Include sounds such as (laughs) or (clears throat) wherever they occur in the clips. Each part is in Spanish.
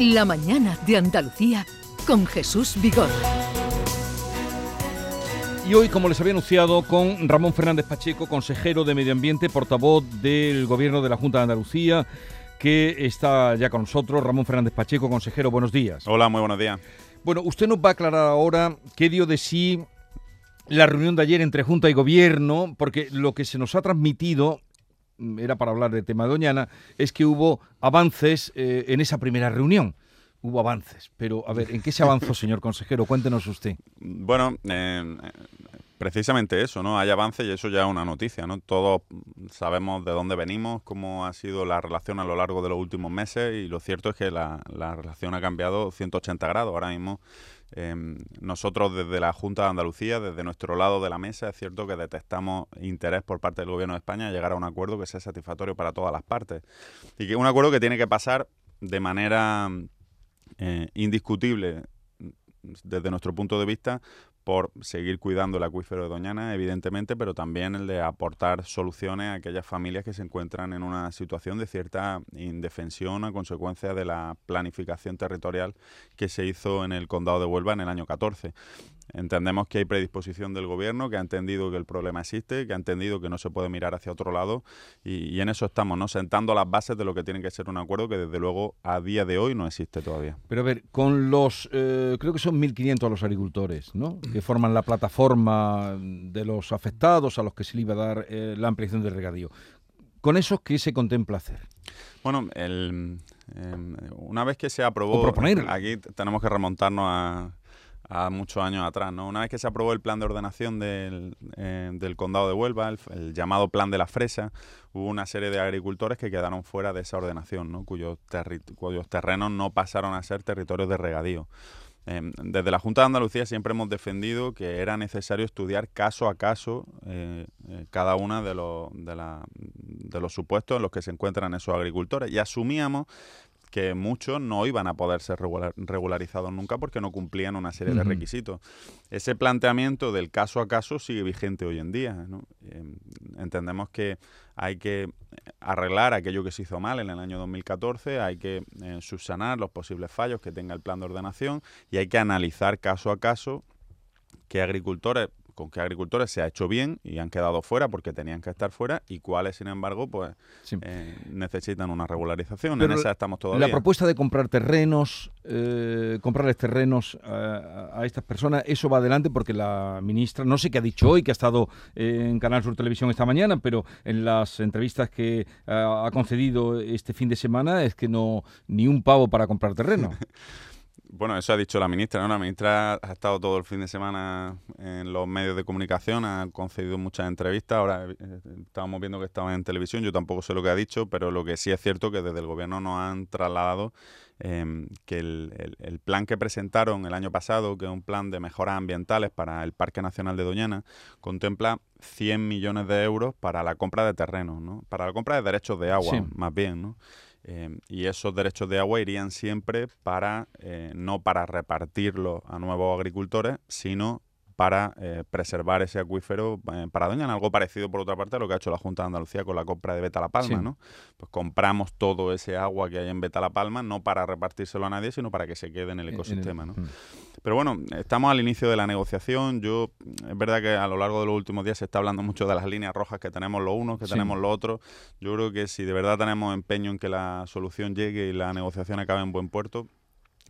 La mañana de Andalucía con Jesús Vigor. Y hoy, como les había anunciado, con Ramón Fernández Pacheco, consejero de Medio Ambiente, portavoz del Gobierno de la Junta de Andalucía, que está ya con nosotros. Ramón Fernández Pacheco, consejero, buenos días. Hola, muy buenos días. Bueno, usted nos va a aclarar ahora qué dio de sí la reunión de ayer entre Junta y Gobierno, porque lo que se nos ha transmitido era para hablar del tema de Doñana, es que hubo avances eh, en esa primera reunión. Hubo avances, pero a ver, ¿en qué se avanzó, (laughs) señor consejero? Cuéntenos usted. Bueno, eh, precisamente eso, ¿no? Hay avances y eso ya es una noticia, ¿no? Todos sabemos de dónde venimos, cómo ha sido la relación a lo largo de los últimos meses y lo cierto es que la, la relación ha cambiado 180 grados. Ahora mismo Em, nosotros desde la Junta de Andalucía, desde nuestro lado de la mesa, es cierto que detectamos interés por parte del Gobierno de España a llegar a un acuerdo que sea satisfactorio para todas las partes. Y que un acuerdo que tiene que pasar de manera eh, indiscutible desde nuestro punto de vista por seguir cuidando el acuífero de Doñana, evidentemente, pero también el de aportar soluciones a aquellas familias que se encuentran en una situación de cierta indefensión a consecuencia de la planificación territorial que se hizo en el condado de Huelva en el año 14. Entendemos que hay predisposición del gobierno, que ha entendido que el problema existe, que ha entendido que no se puede mirar hacia otro lado y, en eso estamos, ¿no? Sentando las bases de lo que tiene que ser un acuerdo que desde luego a día de hoy no existe todavía. Pero a ver, con los, eh, creo que son 1.500 los agricultores, ¿no? Que forman la plataforma de los afectados a los que se le iba a dar eh, la ampliación del regadío. ¿Con eso qué se contempla hacer? Bueno, el, em, una vez que se aprobó, aquí tenemos que remontarnos a a muchos años atrás. ¿no? Una vez que se aprobó el plan de ordenación del, eh, del condado de Huelva, el, llamado plan de la fresa, hubo una serie de agricultores que quedaron fuera de esa ordenación, ¿no? cuyos, cuyos terrenos no pasaron a ser territorios de regadío. Em, desde la Junta de Andalucía siempre hemos defendido que era necesario estudiar caso a caso eh, eh, cada uno de, los, de, de los supuestos en los que se encuentran esos agricultores y asumíamos que muchos no iban a poder ser regularizados nunca porque no cumplían una serie de requisitos. Ese planteamiento del caso a caso sigue vigente hoy en día. Em, entendemos que hay que arreglar aquello que se hizo mal en el año 2014, hay que eh, subsanar los posibles fallos que tenga el plan de ordenación y hay que analizar caso a caso qué agricultores con qué agricultores se ha hecho bien y han quedado fuera porque tenían que estar fuera y cuáles, sin embargo, pues eh, necesitan una regularización. en esa estamos todavía. La propuesta de comprar terrenos, eh, comprarles terrenos a, estas personas, eso va adelante porque la ministra, no sé qué ha dicho hoy, que ha estado en Canal Sur Televisión esta mañana, pero en las entrevistas que ha concedido este fin de semana es que no ni un pavo para comprar terreno. (laughs) Bueno, eso ha dicho la ministra, ¿no? La ministra ha estado todo el fin de semana en los medios de comunicación, ha concedido muchas entrevistas, ahora eh, estábamos viendo que estaba en televisión, yo tampoco sé lo que ha dicho, pero lo que sí es cierto que desde el gobierno nos han trasladado em, que el, plan que presentaron el año pasado, que es un plan de mejoras ambientales para el Parque Nacional de Doñana, contempla 100 millones de euros para la compra de terrenos, ¿no? Para la compra de derechos de agua, más bien, ¿no? Em, y esos derechos de agua irían siempre para, eh, no para repartirlos a nuevos agricultores, sino para eh, preservar ese acuífero eh, para Doñana, algo parecido por otra parte a lo que ha hecho la Junta de Andalucía con la compra de Beta La Palma, ¿no? Pues compramos todo ese agua que hay en Beta La Palma, no para repartírselo a nadie, sino para que se quede en el ecosistema, ¿no? Mm. Pero bueno, estamos al inicio de la negociación. Yo, es verdad que a lo largo de los últimos días se está hablando mucho de las líneas rojas que tenemos los unos, que tenemos los otros. Yo creo que si de verdad tenemos empeño en que la solución llegue y la negociación acabe en buen puerto,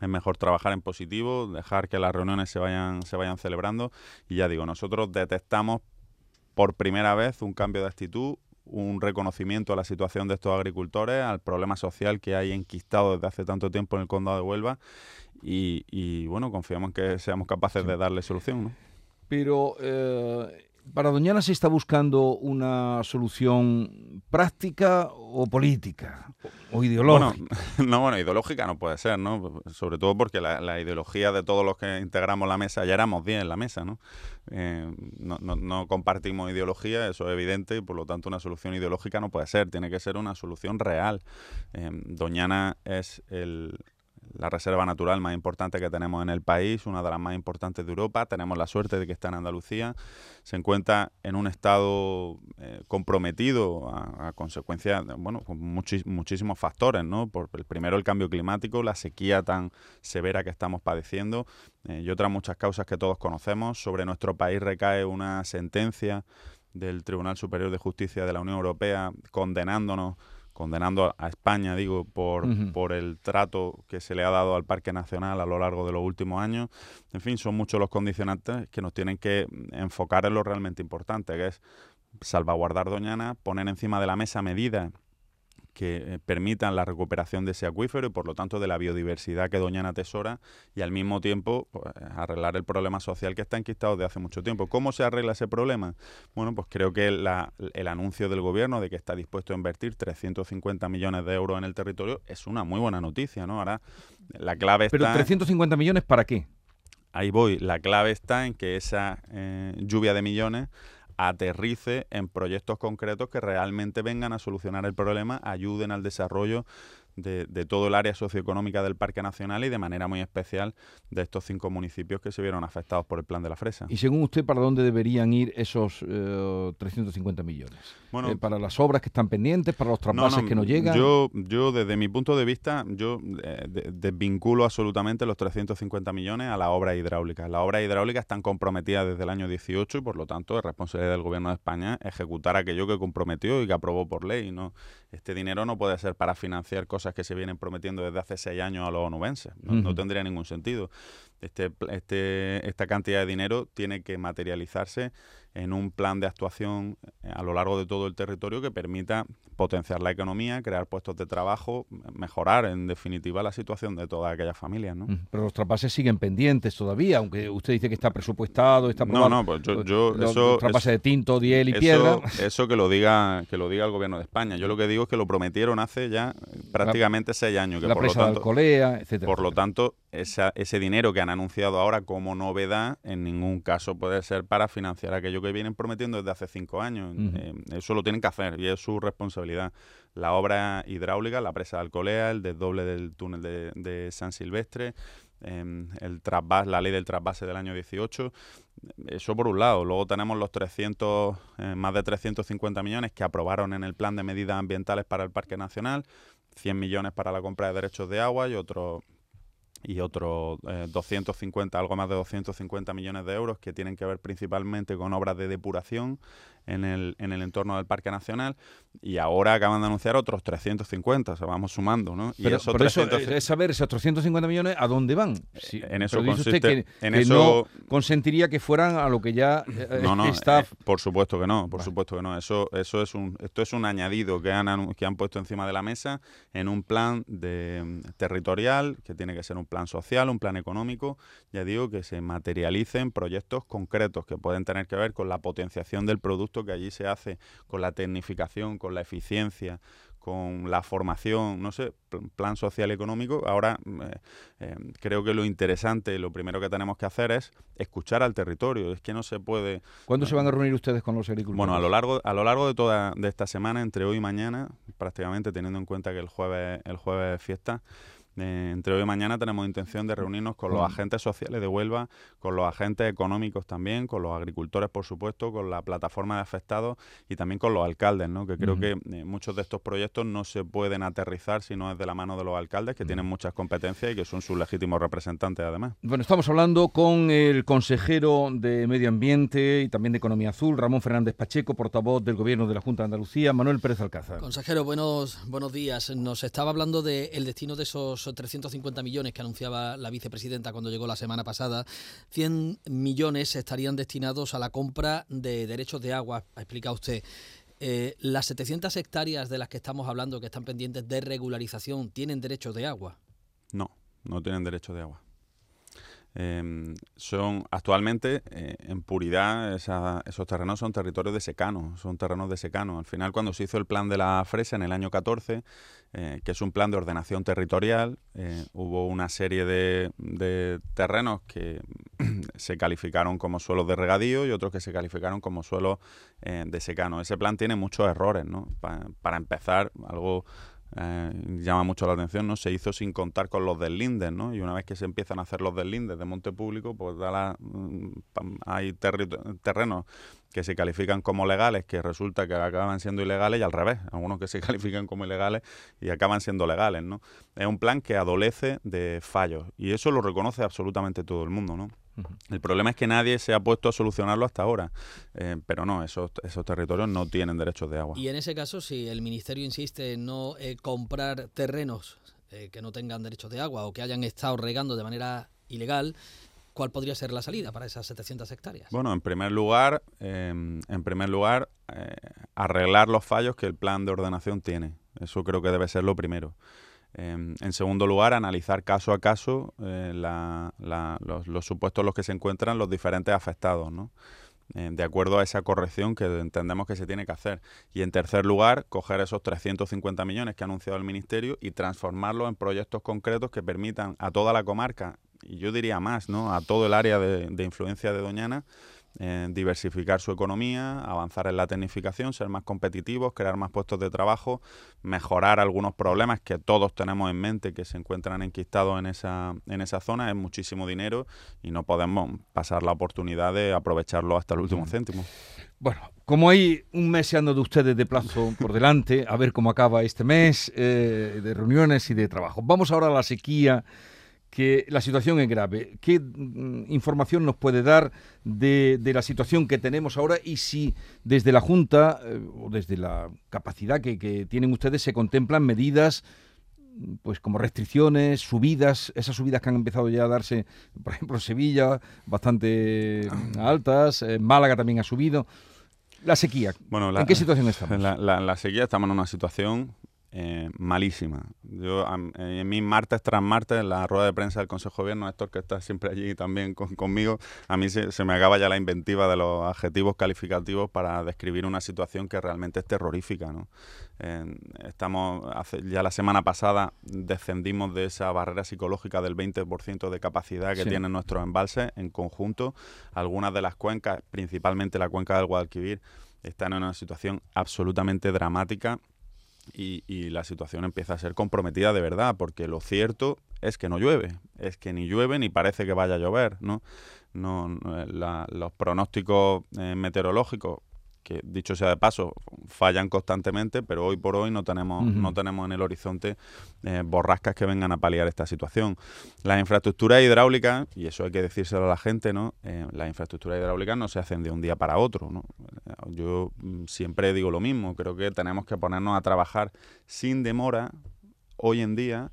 es mejor trabajar en positivo, dejar que las reuniones se vayan, se vayan celebrando. Y ya digo, nosotros detectamos por primera vez un cambio de actitud, un reconocimiento a la situación de estos agricultores, al problema social que hay enquistado desde hace tanto tiempo en el condado de Huelva. Y, bueno, confiamos en que seamos capaces de darle solución. ¿no? Pero eh, para Doñana se está buscando una solución práctica o política o ideológica. (laughs) no, bueno, ideológica no puede ser, ¿no? Sobre todo porque la, ideología de todos los que integramos la mesa, ya éramos 10 en la mesa, ¿no? Eh, no, no, compartimos ideología, eso es evidente, y por lo tanto una solución ideológica no puede ser, tiene que ser una solución real. Eh, Doñana es el, la reserva natural más importante que tenemos en el país, una de las más importantes de Europa. Tenemos la suerte de que está en Andalucía. Se encuentra en un estado eh, comprometido a, consecuencia, de, bueno, con muchísimos factores, ¿no? Por el primero el cambio climático, la sequía tan severa que estamos padeciendo eh, y otras muchas causas que todos conocemos. Sobre nuestro país recae una sentencia del Tribunal Superior de Justicia de la Unión Europea condenándonos condenando a España, digo, por, por el trato que se le ha dado al Parque Nacional a lo largo de los últimos años. En fin, son muchos los condicionantes que nos tienen que enfocar en lo realmente importante, que es salvaguardar Doñana, poner encima de la mesa medidas que eh, permitan la recuperación de ese acuífero y por lo tanto de la biodiversidad que Doñana atesora y al mismo tiempo pues, arreglar el problema social que está enquistado desde hace mucho tiempo. ¿Cómo se arregla ese problema? Bueno, pues creo que el anuncio del gobierno de que está dispuesto a invertir 350 millones de euros en el territorio es una muy buena noticia, ¿no? Ahora la clave está... ¿Pero 350 millones para qué? Ahí voy. La clave está en que esa eh, lluvia de millones aterrice en proyectos concretos que realmente vengan a solucionar el problema, ayuden al desarrollo de, todo el área socioeconómica del Parque Nacional y de manera muy especial de estos cinco municipios que se vieron afectados por el plan de la fresa. ¿Y según usted, para dónde deberían ir esos 350 eh, millones? Bueno, eh, ¿Para las obras que están pendientes, para los traspases que no llegan? Yo, yo, desde mi punto de vista, yo eh, desvinculo absolutamente los 350 millones a la obra hidráulica. Las obras hidráulicas están comprometidas desde el año 18 y por lo tanto es responsabilidad del Gobierno de España ejecutar aquello que comprometió y que aprobó por ley. ¿no? Este dinero no puede ser para financiar cosas que se vienen prometiendo desde hace seis años a los onubenses. No, tendría ningún sentido. Este, este, esta cantidad de dinero tiene que materializarse en un plan de actuación eh, a lo largo de todo el territorio que permita potenciar la economía, crear puestos de trabajo, mejorar en definitiva la situación de todas aquellas familias. ¿no? Pero los traspases siguen pendientes todavía, aunque usted dice que está presupuestado, está No, no, pues yo, yo los, eso, traspases de tinto, diel y piedra. Eso que lo diga que lo diga el gobierno de España. Yo lo que digo es que lo prometieron hace ya prácticamente seis años. Que la por presa lo tanto, de Alcolea, etcétera. Por lo tanto, ese dinero que han anunciado ahora como novedad en ningún caso puede ser para financiar aquello que vienen prometiendo desde hace cinco años. Eh, eso lo tienen que hacer y es su responsabilidad. La obra hidráulica, la presa de Alcolea, el desdoble del túnel de, San Silvestre, em, el la ley del trasvase del año 18. Eso por un lado. Luego tenemos los 300, eh, más de 350 millones que aprobaron en el plan de medidas ambientales para el Parque Nacional, 100 millones para la compra de derechos de agua y otros y otros 250, eh, algo más de 250 millones de euros que tienen que ver principalmente con obras de depuración en el, en el entorno del Parque Nacional y ahora acaban de anunciar otros 350, o sea, vamos sumando, ¿no? Y eso, es saber esos 350 millones a dónde van. en eso consiste, que, en eso... no consentiría que fueran a lo que ya eh, no, no, (laughs) está... Eh, por supuesto que no, por supuesto que no. Eso, eso es un, esto es un añadido que han, que han puesto encima de la mesa en un plan de, mm, territorial que tiene que ser un plan social, un plan económico, ya digo, que se materialicen proyectos concretos que pueden tener que ver con la potenciación del producto que allí se hace con la tecnificación, con la eficiencia, con la formación, no sé, plan social económico. Ahora eh, eh, creo que lo interesante, lo primero que tenemos que hacer es escuchar al territorio. Es que no se puede. ¿Cuándo se van a reunir ustedes con los agricultores? Bueno, a lo largo, a lo largo de toda de esta semana, entre hoy y mañana, prácticamente teniendo en cuenta que el jueves, el jueves es fiesta. Eh, entre hoy y mañana tenemos intención de reunirnos con los agentes sociales de Huelva, con los agentes económicos también, con los agricultores, por supuesto, con la plataforma de afectados y también con los alcaldes, ¿no? que creo que eh, muchos de estos proyectos no se pueden aterrizar si no es de la mano de los alcaldes, que tienen muchas competencias y que son sus legítimos representantes además. Bueno, estamos hablando con el consejero de Medio Ambiente y también de Economía Azul, Ramón Fernández Pacheco, portavoz del Gobierno de la Junta de Andalucía, Manuel Pérez Alcázar. Consejero, buenos, buenos días. Nos estaba hablando del destino de esos 350 millones que anunciaba la vicepresidenta cuando llegó la semana pasada, 100 millones estarían destinados a la compra de derechos de agua, ha explicado usted. Eh, las 700 hectáreas de las que estamos hablando que están pendientes de regularización, ¿tienen derechos de agua? No, no tienen derecho de agua. Em, son actualmente eh, en puridad esos terrenos son territorios de secano, son terrenos de secano. Al final cuando se hizo el plan de la fresa en el año 14, eh, que es un plan de ordenación territorial, eh, hubo una serie de, terrenos que (clears throat) se calificaron como suelos de regadío y otros que se calificaron como suelos de secano. Ese plan tiene muchos errores, ¿no? para empezar, algo eh, llama mucho la atención, ¿no? Se hizo sin contar con los deslindes, ¿no? Y una vez que se empiezan a hacer los deslindes de monte público, pues da mm, hay terrenos que se califican como legales, que resulta que acaban siendo ilegales y al revés, algunos que se (laughs) califican como ilegales y acaban siendo legales, ¿no? Es un plan que adolece de fallos y eso lo reconoce absolutamente todo el mundo, ¿no? El problema es que nadie se ha puesto a solucionarlo hasta ahora, eh, pero no, esos, esos territorios no tienen derechos de agua. Y en ese caso, si el Ministerio insiste en no eh, comprar terrenos eh, que no tengan derechos de agua o que hayan estado regando de manera ilegal, ¿cuál podría ser la salida para esas 700 hectáreas? Bueno, en primer lugar, em, en primer lugar arreglar los fallos que el plan de ordenación tiene. Eso creo que debe ser lo primero. Em, en segundo lugar, analizar caso a caso eh, los, supuestos en los que se encuentran los diferentes afectados, ¿no? Eh, de acuerdo a esa corrección que entendemos que se tiene que hacer. Y en tercer lugar, coger esos 350 millones que ha anunciado el Ministerio y transformarlos en proyectos concretos que permitan a toda la comarca, y yo diría más, ¿no? a todo el área de, de influencia de Doñana, eh, diversificar su economía, avanzar en la tecnificación, ser más competitivos, crear más puestos de trabajo, mejorar algunos problemas que todos tenemos en mente que se encuentran enquistados en esa, en esa zona. Es muchísimo dinero y no podemos pasar la oportunidad de aprovecharlo hasta el último céntimo. Bueno, como hay un mes ando de ustedes de plazo por delante, a ver cómo acaba este mes eh, de reuniones y de trabajo. Vamos ahora a la sequía que la situación es grave. ¿Qué mm, información nos puede dar de, la situación que tenemos ahora y si desde la Junta eh, o desde la capacidad que, tienen ustedes se contemplan medidas pues como restricciones, subidas, esas subidas que han empezado ya a darse, por ejemplo, en Sevilla, bastante mm, altas, en Málaga también ha subido. La sequía, bueno, ¿en qué situación estamos? (laughs) La, la sequía estamos en una situación eh, malísima. Yo, en mi martes tras martes, en la rueda de prensa del Consejo de Gobierno, Héctor, que está siempre allí también conmigo, a mí se, me acaba ya la inventiva de los adjetivos calificativos para describir una situación que realmente es terrorífica. ¿no? estamos, ya la semana pasada descendimos de esa barrera psicológica del 20% de capacidad que tienen nuestros embalses en conjunto. Algunas de las cuencas, principalmente la cuenca del Guadalquivir, están en una situación absolutamente dramática y, la situación empieza a ser comprometida de verdad, porque lo cierto es que no llueve, es que ni llueve ni parece que vaya a llover, ¿no? no, los pronósticos eh, meteorológicos que dicho sea de paso, fallan constantemente, pero hoy por hoy no tenemos, no tenemos en el horizonte eh, borrascas que vengan a paliar esta situación. Las infraestructuras hidráulicas, y eso hay que decírselo a la gente, ¿no? Eh, las infraestructuras hidráulicas no se hacen de un día para otro, ¿no? Yo mm, siempre digo lo mismo, creo que tenemos que ponernos a trabajar sin demora hoy en día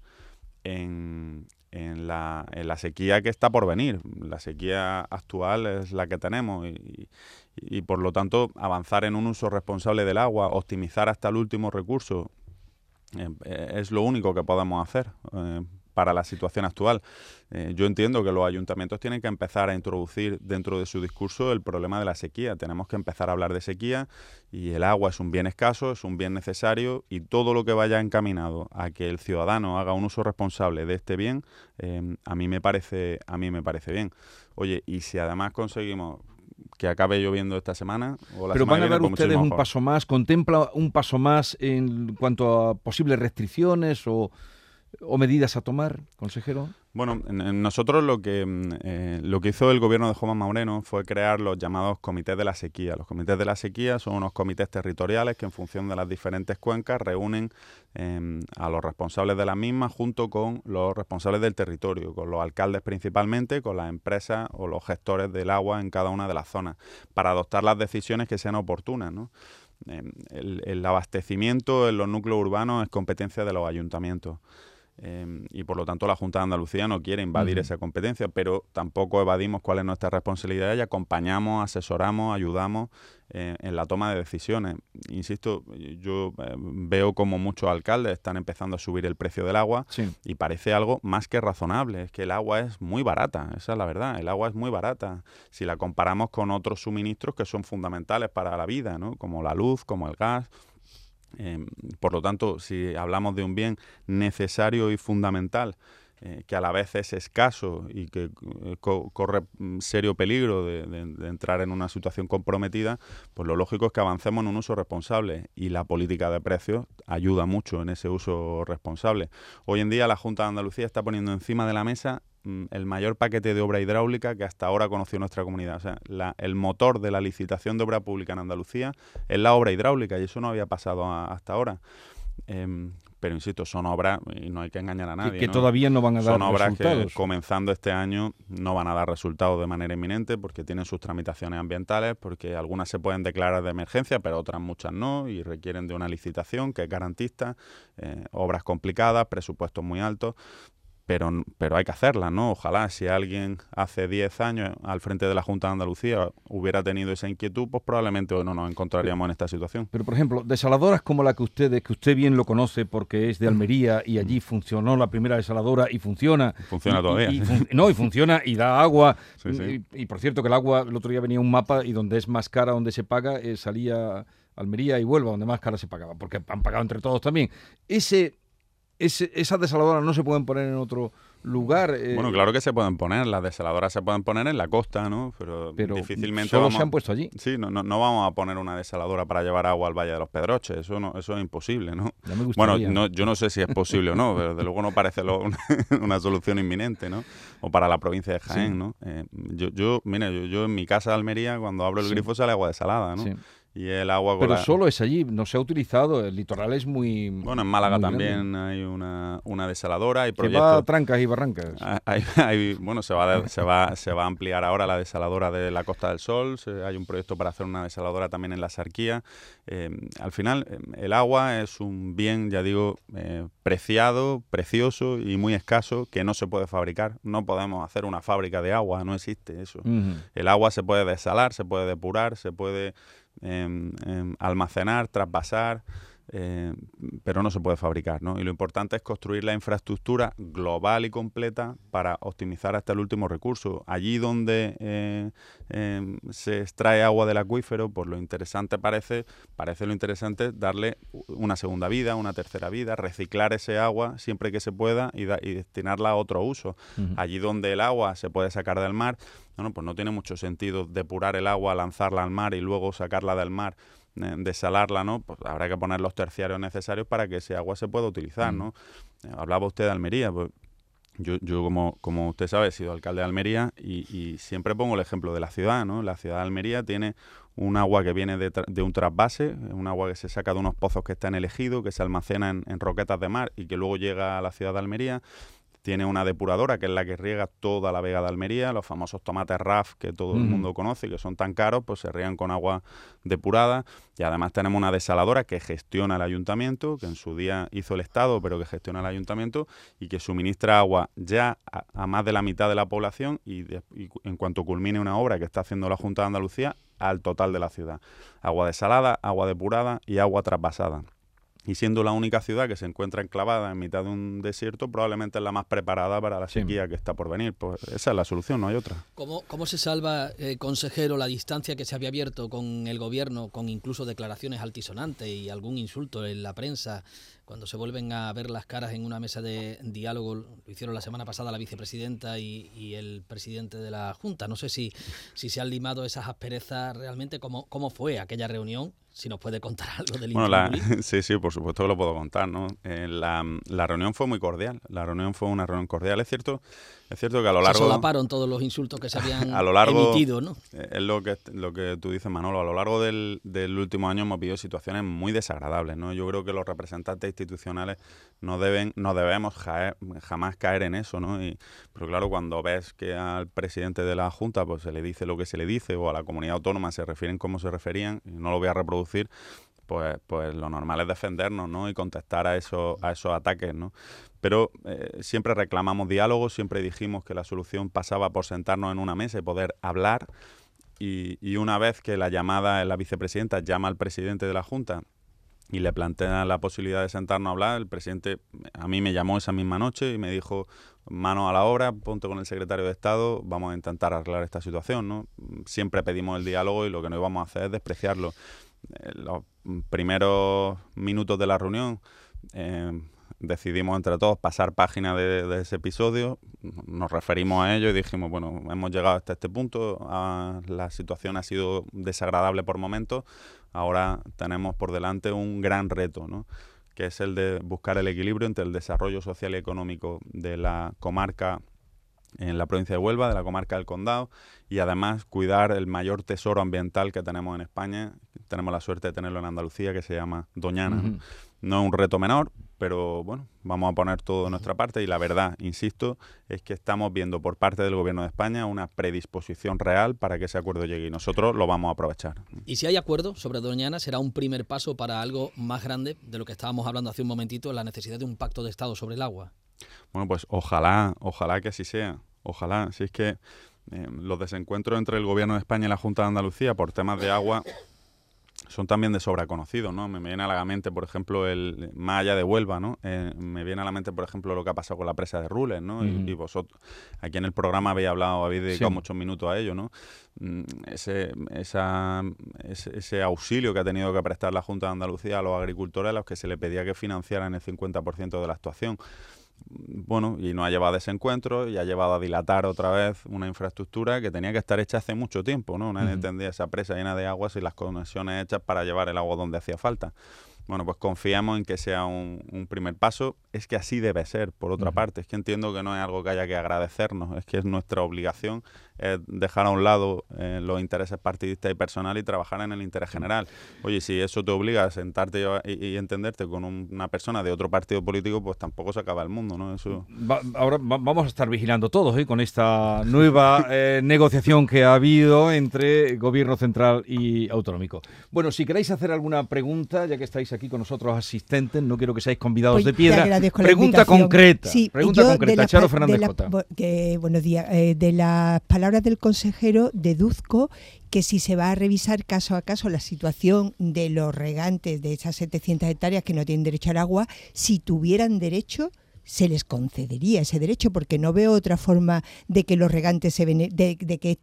en, en la, en la sequía que está por venir. La sequía actual es la que tenemos y, y, por lo tanto avanzar en un uso responsable del agua, optimizar hasta el último recurso, eh, eh, es lo único que podemos hacer. Eh, para la situación actual. Yo entiendo que los ayuntamientos tienen que empezar a introducir dentro de su discurso el problema de la sequía. Tenemos que empezar a hablar de sequía y el agua es un bien escaso, es un bien necesario y todo lo que vaya encaminado a que el ciudadano haga un uso responsable de este bien, a mí me parece a mí me parece bien. Oye, y si además conseguimos que acabe lloviendo esta semana. O la Pero van a dar ustedes un paso más, contempla un paso más en cuanto a posibles restricciones o o medidas a tomar, consejero? Bueno, nosotros lo que, mm, eh, lo que hizo el gobierno de Juan Maureno fue crear los llamados comités de la sequía. Los comités de la sequía son unos comités territoriales que en función de las diferentes cuencas reúnen em, a los responsables de las mismas junto con los responsables del territorio, con los alcaldes principalmente, con las empresas o los gestores del agua en cada una de las zonas, para adoptar las decisiones que sean oportunas. Em, el, el abastecimiento en los núcleos urbanos es competencia de los ayuntamientos. Em, y por lo tanto la Junta de Andalucía no quiere invadir esa competencia, pero tampoco evadimos cuál es nuestra responsabilidad y acompañamos, asesoramos, ayudamos eh, en la toma de decisiones. Insisto, yo eh, veo como muchos alcaldes están empezando a subir el precio del agua y parece algo más que razonable. Es que el agua es muy barata, esa es la verdad. El agua es muy barata si la comparamos con otros suministros que son fundamentales para la vida, ¿no? como la luz, como el gas Em, por lo tanto, si hablamos de un bien necesario y fundamental eh, que a la vez es escaso y que eh, corre mm, serio peligro de, entrar en una situación comprometida, pues lo lógico es que avancemos en un uso responsable y la política de precios ayuda mucho en ese uso responsable. Hoy en día la Junta de Andalucía está poniendo encima de la mesa el mayor paquete de obra hidráulica que hasta ahora conoció nuestra comunidad. O sea, el motor de la licitación de obra pública en Andalucía es la obra hidráulica y eso no había pasado hasta ahora. Em, pero insisto, son obras, y no hay que engañar a nadie. Que, todavía no van a dar resultados. Son obras que comenzando este año no van a dar resultados de manera inminente porque tienen sus tramitaciones ambientales, porque algunas se pueden declarar de emergencia, pero otras muchas no, y requieren de una licitación que es garantista, eh, obras complicadas, presupuestos muy altos pero, pero hay que hacerla, ¿no? Ojalá si alguien hace 10 años al frente de la Junta de Andalucía hubiera tenido esa inquietud, pues probablemente hoy no nos encontraríamos en esta situación. Pero, por ejemplo, desaladoras como la que usted, que usted bien lo conoce porque es de Almería y allí funcionó la primera desaladora y funciona. Funciona todavía. no, y funciona y da agua. Y, por cierto que el agua, el otro día venía un mapa y donde es más cara, donde se paga, eh, salía Almería y Huelva, donde más cara se pagaba, porque han pagado entre todos también. Ese esas desaladoras no se pueden poner en otro lugar. Eh, bueno, claro que se pueden poner, las desaladoras se pueden poner en la costa, ¿no? Pero, difícilmente solo se han puesto allí. Sí, no, no, no, vamos a poner una desaladora para llevar agua al Valle de los Pedroches, eso no, eso es imposible, ¿no? bueno, yo no sé si es posible o no, pero desde luego no parece (laughs) una, solución inminente, ¿no? O para la provincia de Jaén, ¿no? Eh, yo, yo, mira, yo, yo, en mi casa de Almería, cuando abro el grifo sale agua desalada, ¿no? Y el agua Pero solo es allí, no se ha utilizado, el litoral es muy... Bueno, en Málaga también hay una, una desaladora, y proyectos... va a trancas y barrancas. (laughs) Hay, bueno, se va, se, va, se va a ampliar ahora la desaladora de la Costa del Sol, hay un proyecto para hacer una desaladora también en la Sarquía. Eh, al final, eh, el agua es un bien, ya digo, eh, preciado, precioso y muy escaso que no se puede fabricar. No podemos hacer una fábrica de agua, no existe eso. El agua se puede desalar, se puede depurar, se puede almacenar, traspasar, eh, pero no se puede fabricar. ¿no? Y lo importante es construir la infraestructura global y completa para optimizar hasta el último recurso. Allí donde eh, em, se extrae agua del acuífero, pues lo interesante parece, parece lo interesante darle una segunda vida, una tercera vida, reciclar ese agua siempre que se pueda y, destinarla a otro uso. Allí donde el agua se puede sacar del mar, bueno, pues no tiene mucho sentido depurar el agua, lanzarla al mar y luego sacarla del mar desalarla, ¿no? Pues habrá que poner los terciarios necesarios para que ese agua se pueda utilizar, mm. ¿no? Eh, hablaba usted de Almería, pues yo, yo como, como usted sabe, he sido alcalde de Almería y, siempre pongo el ejemplo de la ciudad, ¿no? La ciudad de Almería tiene un agua que viene de, de, un trasvase, un agua que se saca de unos pozos que están elegidos, que se almacena en, en roquetas de mar y que luego llega a la ciudad de Almería tiene una depuradora que es la que riega toda la Vega de Almería, los famosos tomates RAF que todo el mundo conoce y que son tan caros, pues se riegan con agua depurada. Y además tenemos una desaladora que gestiona el ayuntamiento, que en su día hizo el Estado, pero que gestiona el ayuntamiento y que suministra agua ya a, más de la mitad de la población y, en cuanto culmine una obra que está haciendo la Junta de Andalucía, al total de la ciudad. Agua desalada, agua depurada y agua trasvasada y siendo la única ciudad que se encuentra enclavada en mitad de un desierto, probablemente es la más preparada para la sequía que está por venir. Pues esa es la solución, no hay otra. ¿Cómo, cómo se salva, eh, consejero, la distancia que se había abierto con el gobierno, con incluso declaraciones altisonantes y algún insulto en la prensa, cuando se vuelven a ver las caras en una mesa de diálogo? Lo hicieron la semana pasada la vicepresidenta y, y el presidente de la Junta. No sé si, si se han limado esas asperezas realmente, cómo, cómo fue aquella reunión si nos puede contar (laughs) algo del bueno, (laughs) Sí, sí, por supuesto que lo puedo contar, ¿no? Eh, la, la, reunión fue muy cordial, la reunión fue una reunión cordial, es cierto, es cierto que a lo largo... Se solaparon todos los insultos que se (laughs) habían a lo largo, emitido, ¿no? Eh, es lo que, lo que tú dices, Manolo, a lo largo del, del último año hemos vivido situaciones muy desagradables, ¿no? Yo creo que los representantes institucionales no deben, no debemos jamás caer en eso, ¿no? Y, pero claro, cuando ves que al presidente de la Junta pues se le dice lo que se le dice o a la comunidad autónoma se refieren como se referían, y no lo voy a reproducir pues, pues lo normal es defendernos, ¿no? Y contestar a esos, a esos ataques, ¿no? Pero eh, siempre reclamamos diálogo, siempre dijimos que la solución pasaba por sentarnos en una mesa y poder hablar. Y, y una vez que la llamada, la vicepresidenta llama al presidente de la Junta y le plantea la posibilidad de sentarnos a hablar, el presidente a mí me llamó esa misma noche y me dijo, mano a la obra, ponte con el secretario de Estado, vamos a intentar arreglar esta situación, ¿no? Siempre pedimos el diálogo y lo que no íbamos a hacer es despreciarlo. Eh, los primeros minutos de la reunión, eh, decidimos entre todos pasar página de, ese episodio, nos referimos a ello y dijimos, bueno, hemos llegado hasta este punto, la situación ha sido desagradable por momentos, ahora tenemos por delante un gran reto, ¿no? que es el de buscar el equilibrio entre el desarrollo social y económico de la comarca en la provincia de Huelva, de la comarca del Condado, y además cuidar el mayor tesoro ambiental que tenemos en España. Tenemos la suerte de tenerlo en Andalucía, que se llama Doñana. ¿no? es un reto menor, pero bueno, vamos a poner todo de nuestra parte y la verdad, insisto, es que estamos viendo por parte del Gobierno de España una predisposición real para que ese acuerdo llegue y nosotros lo vamos a aprovechar. Y si hay acuerdo sobre Doñana, será un primer paso para algo más grande de lo que estábamos hablando hace un momentito, la necesidad de un pacto de Estado sobre el agua. Bueno, pues ojalá, ojalá que así sea. Ojalá. Si es que eh, los desencuentros entre el Gobierno de España y la Junta de Andalucía por temas de agua son también de sobra conocidos, ¿no? Me viene a la mente, por ejemplo, el más allá de Huelva, ¿no? Eh, me viene a la mente, por ejemplo, lo que ha pasado con la presa de Rules, ¿no? y, vosotros, aquí en el programa habéis hablado, habéis dedicado muchos minutos a ello, ¿no? Mm, ese, esa, ese, auxilio que ha tenido que prestar la Junta de Andalucía a los agricultores a los que se le pedía que financiaran el 50% de la actuación bueno, y nos ha llevado a ese encuentro y ha llevado a dilatar otra vez una infraestructura que tenía que estar hecha hace mucho tiempo, ¿no? Nadie entendía esa presa llena de aguas y las conexiones hechas para llevar el agua donde hacía falta. Bueno, pues confiamos en que sea un, primer paso. Es que así debe ser, por otra parte. Es que entiendo que no es algo que haya que agradecernos, es que es nuestra obligación dejar a un lado eh, los intereses partidistas y personales y trabajar en el interés general. Oye, si eso te obliga a sentarte y, entenderte con una persona de otro partido político, pues tampoco se acaba el mundo, ¿no? Eso... ahora vamos a estar vigilando todos ¿eh? con esta nueva eh, negociación que ha habido entre gobierno central y autonómico. Bueno, si queréis hacer alguna pregunta, ya que estáis aquí con nosotros asistentes, no quiero que seáis convidados pues de piedra. Pregunta concreta. Sí, pregunta concreta, Charo Fernández buenos días. Eh, de las palabras del consejero, deduzco que si se va a revisar caso a caso la situación de los regantes de esas 700 hectáreas que no tienen derecho al agua, si tuvieran derecho, se les concedería ese derecho, porque no veo otra forma de que los regantes se de, de, que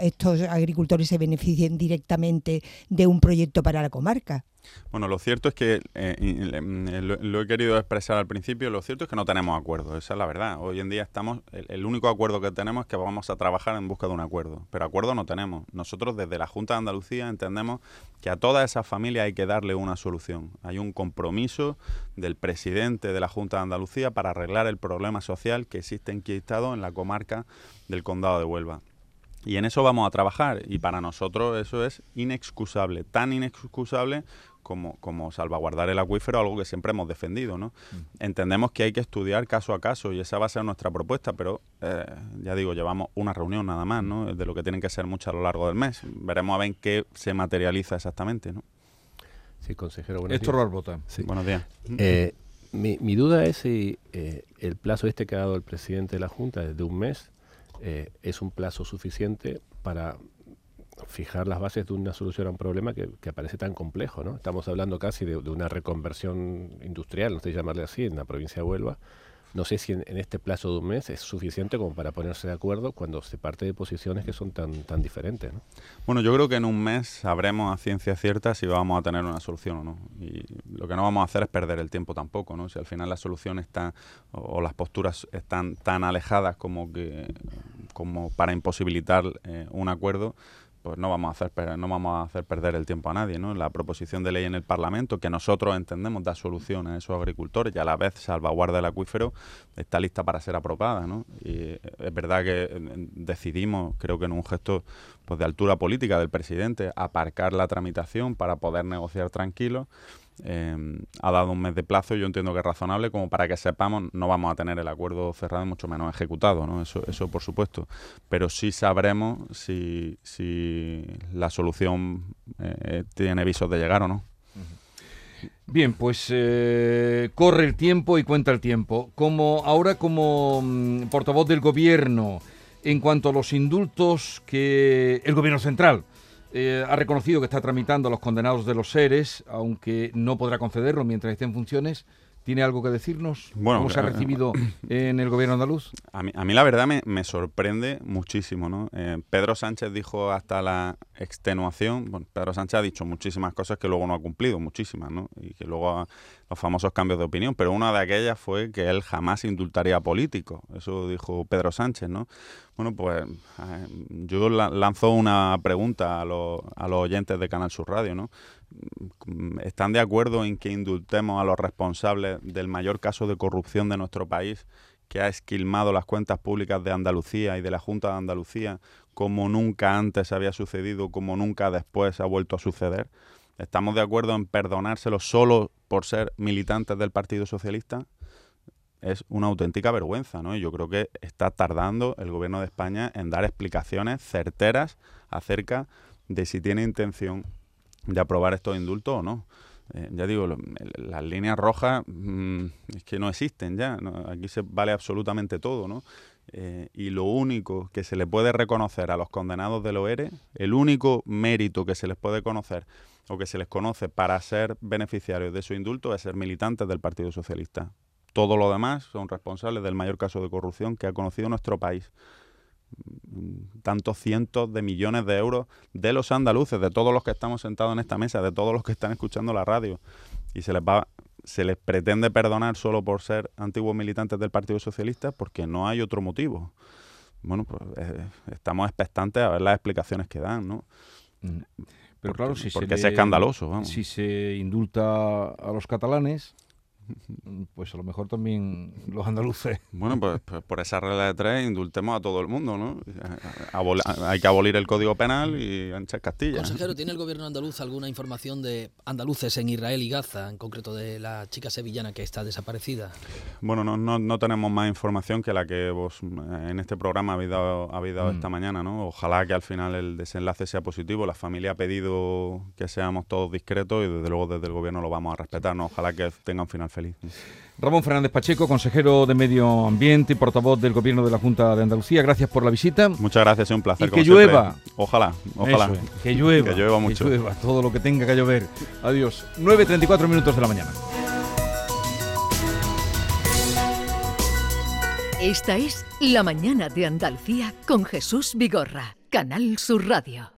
estos agricultores se beneficien directamente de un proyecto para la comarca. Bueno, lo cierto es que, eh, mm, lo, he querido expresar al principio, lo cierto es que no tenemos acuerdo, esa es la verdad. Hoy en día estamos, el, único acuerdo que tenemos es que vamos a trabajar en busca de un acuerdo, pero acuerdo no tenemos. Nosotros desde la Junta de Andalucía entendemos que a todas esas familias hay que darle una solución. Hay un compromiso del presidente de la Junta de Andalucía para arreglar el problema social que existe enquistado en la comarca del Condado de Huelva. Y en eso vamos a trabajar y para nosotros eso es inexcusable, tan inexcusable como, como salvaguardar el acuífero, algo que siempre hemos defendido. ¿no? Mm. Entendemos que hay que estudiar caso a caso y esa va a ser nuestra propuesta, pero eh, ya digo, llevamos una reunión nada más, ¿no? de lo que tienen que ser muchas a lo largo del mes. Veremos a ver en qué se materializa exactamente. ¿no? Sí, consejero. Buenos Esto Sí. Buenos días. Eh, mi, mi, duda es si eh, el plazo este que ha dado el presidente de la Junta, de un mes, es un plazo suficiente para fijar las bases de una solución a un problema que, que parece tan complejo. ¿no? Estamos hablando casi de, una reconversión industrial, no sé llamarle así, en la provincia de Huelva. No sé si en, este plazo de un mes es suficiente como para ponerse de acuerdo cuando se parte de posiciones que son tan, tan diferentes. ¿no? Bueno, yo creo que en un mes sabremos a ciencia cierta si vamos a tener una solución o no. Y lo que no vamos a hacer es perder el tiempo tampoco. ¿no? Si al final la solución está o, las posturas están tan alejadas como, que, como para imposibilitar eh, un acuerdo, pues no vamos a hacer no vamos a hacer perder el tiempo a nadie, ¿no? La proposición de ley en el Parlamento que nosotros entendemos da solución a esos agricultores y a la vez salvaguarda el acuífero está lista para ser aprobada, ¿no? Y es verdad que decidimos, creo que en un gesto pues de altura política del presidente, aparcar la tramitación para poder negociar tranquilos Em, ha dado un mes de plazo, yo entiendo que es razonable, como para que sepamos, no vamos a tener el acuerdo cerrado mucho menos ejecutado, ¿no? Eso, eso por supuesto. Pero sí sabremos si, si la solución eh, tiene visos de llegar o no. Bien, pues eh, corre el tiempo y cuenta el tiempo. Como ahora como mm, portavoz del gobierno, en cuanto a los indultos que el gobierno central eh, ha reconocido que está tramitando a los condenados de los seres, aunque no podrá concederlo mientras esté en funciones. ¿Tiene algo que decirnos? ¿Cómo se ha eh, recibido en el gobierno andaluz? A mí, a mí la verdad me, me sorprende muchísimo. ¿no? Eh, Pedro Sánchez dijo hasta la extenuación, bueno, Pedro Sánchez ha dicho muchísimas cosas que luego no ha cumplido, muchísimas, ¿no? y que luego los famosos cambios de opinión, pero una de aquellas fue que él jamás indultaría a políticos. Eso dijo Pedro Sánchez, ¿no? Bueno, pues eh, yo lanzo una pregunta a los, a los oyentes de Canal Sur Radio, ¿no? ¿Están de acuerdo en que indultemos a los responsables del mayor caso de corrupción de nuestro país, que ha esquilmado las cuentas públicas de Andalucía y de la Junta de Andalucía, como nunca antes había sucedido, como nunca después ha vuelto a suceder? ¿Estamos de acuerdo en perdonárselo solo por ser militantes del Partido Socialista? Es una auténtica vergüenza, ¿no? Y yo creo que está tardando el gobierno de España en dar explicaciones certeras acerca de si tiene intención de aprobar estos indultos o no. Eh, ya digo, las líneas rojas mm, es que no existen ya. Aquí se vale absolutamente todo, ¿no? Eh, y lo único que se le puede reconocer a los condenados del OERE, el único mérito que se les puede conocer o que se les conoce para ser beneficiarios de su indulto es ser militantes del Partido Socialista. Todo lo demás son responsables del mayor caso de corrupción que ha conocido nuestro país. Mm, tantos cientos de millones de euros de los andaluces, de todos los que estamos sentados en esta mesa, de todos los que están escuchando la radio. Y se les va se les pretende perdonar solo por ser antiguos militantes del Partido Socialista porque no hay otro motivo. Bueno, pues eh, estamos expectantes a ver las explicaciones que dan, ¿no? Mm. Pero claro, si porque es escandaloso. Si se indulta a los catalanes, (laughs) pues a lo mejor también (laughs) los andaluces. Bueno, pues, pues, por esa regla de tres indultemos a todo el mundo, ¿no? hay que abolir el Código Penal y anchar Castilla. Consejero, ¿tiene el gobierno andaluz alguna información de andaluces en Israel y Gaza, en concreto de la chica sevillana que está desaparecida? Bueno, no, no, no tenemos más información que la que vos en este programa habéis dado, habéis dado esta mm. mañana, ¿no? Ojalá que al final el desenlace sea positivo. La familia ha pedido que seamos todos discretos y desde luego desde el gobierno lo vamos a respetar, ¿no? Ojalá que tenga un final feliz. Ramón Fernández Pacheco, consejero de Medio Ambiente y portavoz del Gobierno de la Junta de Andalucía, gracias por la visita. Muchas gracias, es un placer. Y que llueva. Ojalá, ojalá. que llueva. Que llueva mucho. Que llueva, todo lo que tenga que llover. Adiós. 9.34 minutos de la mañana. Esta es La Mañana de Andalucía con Jesús Vigorra, Canal Sur Radio.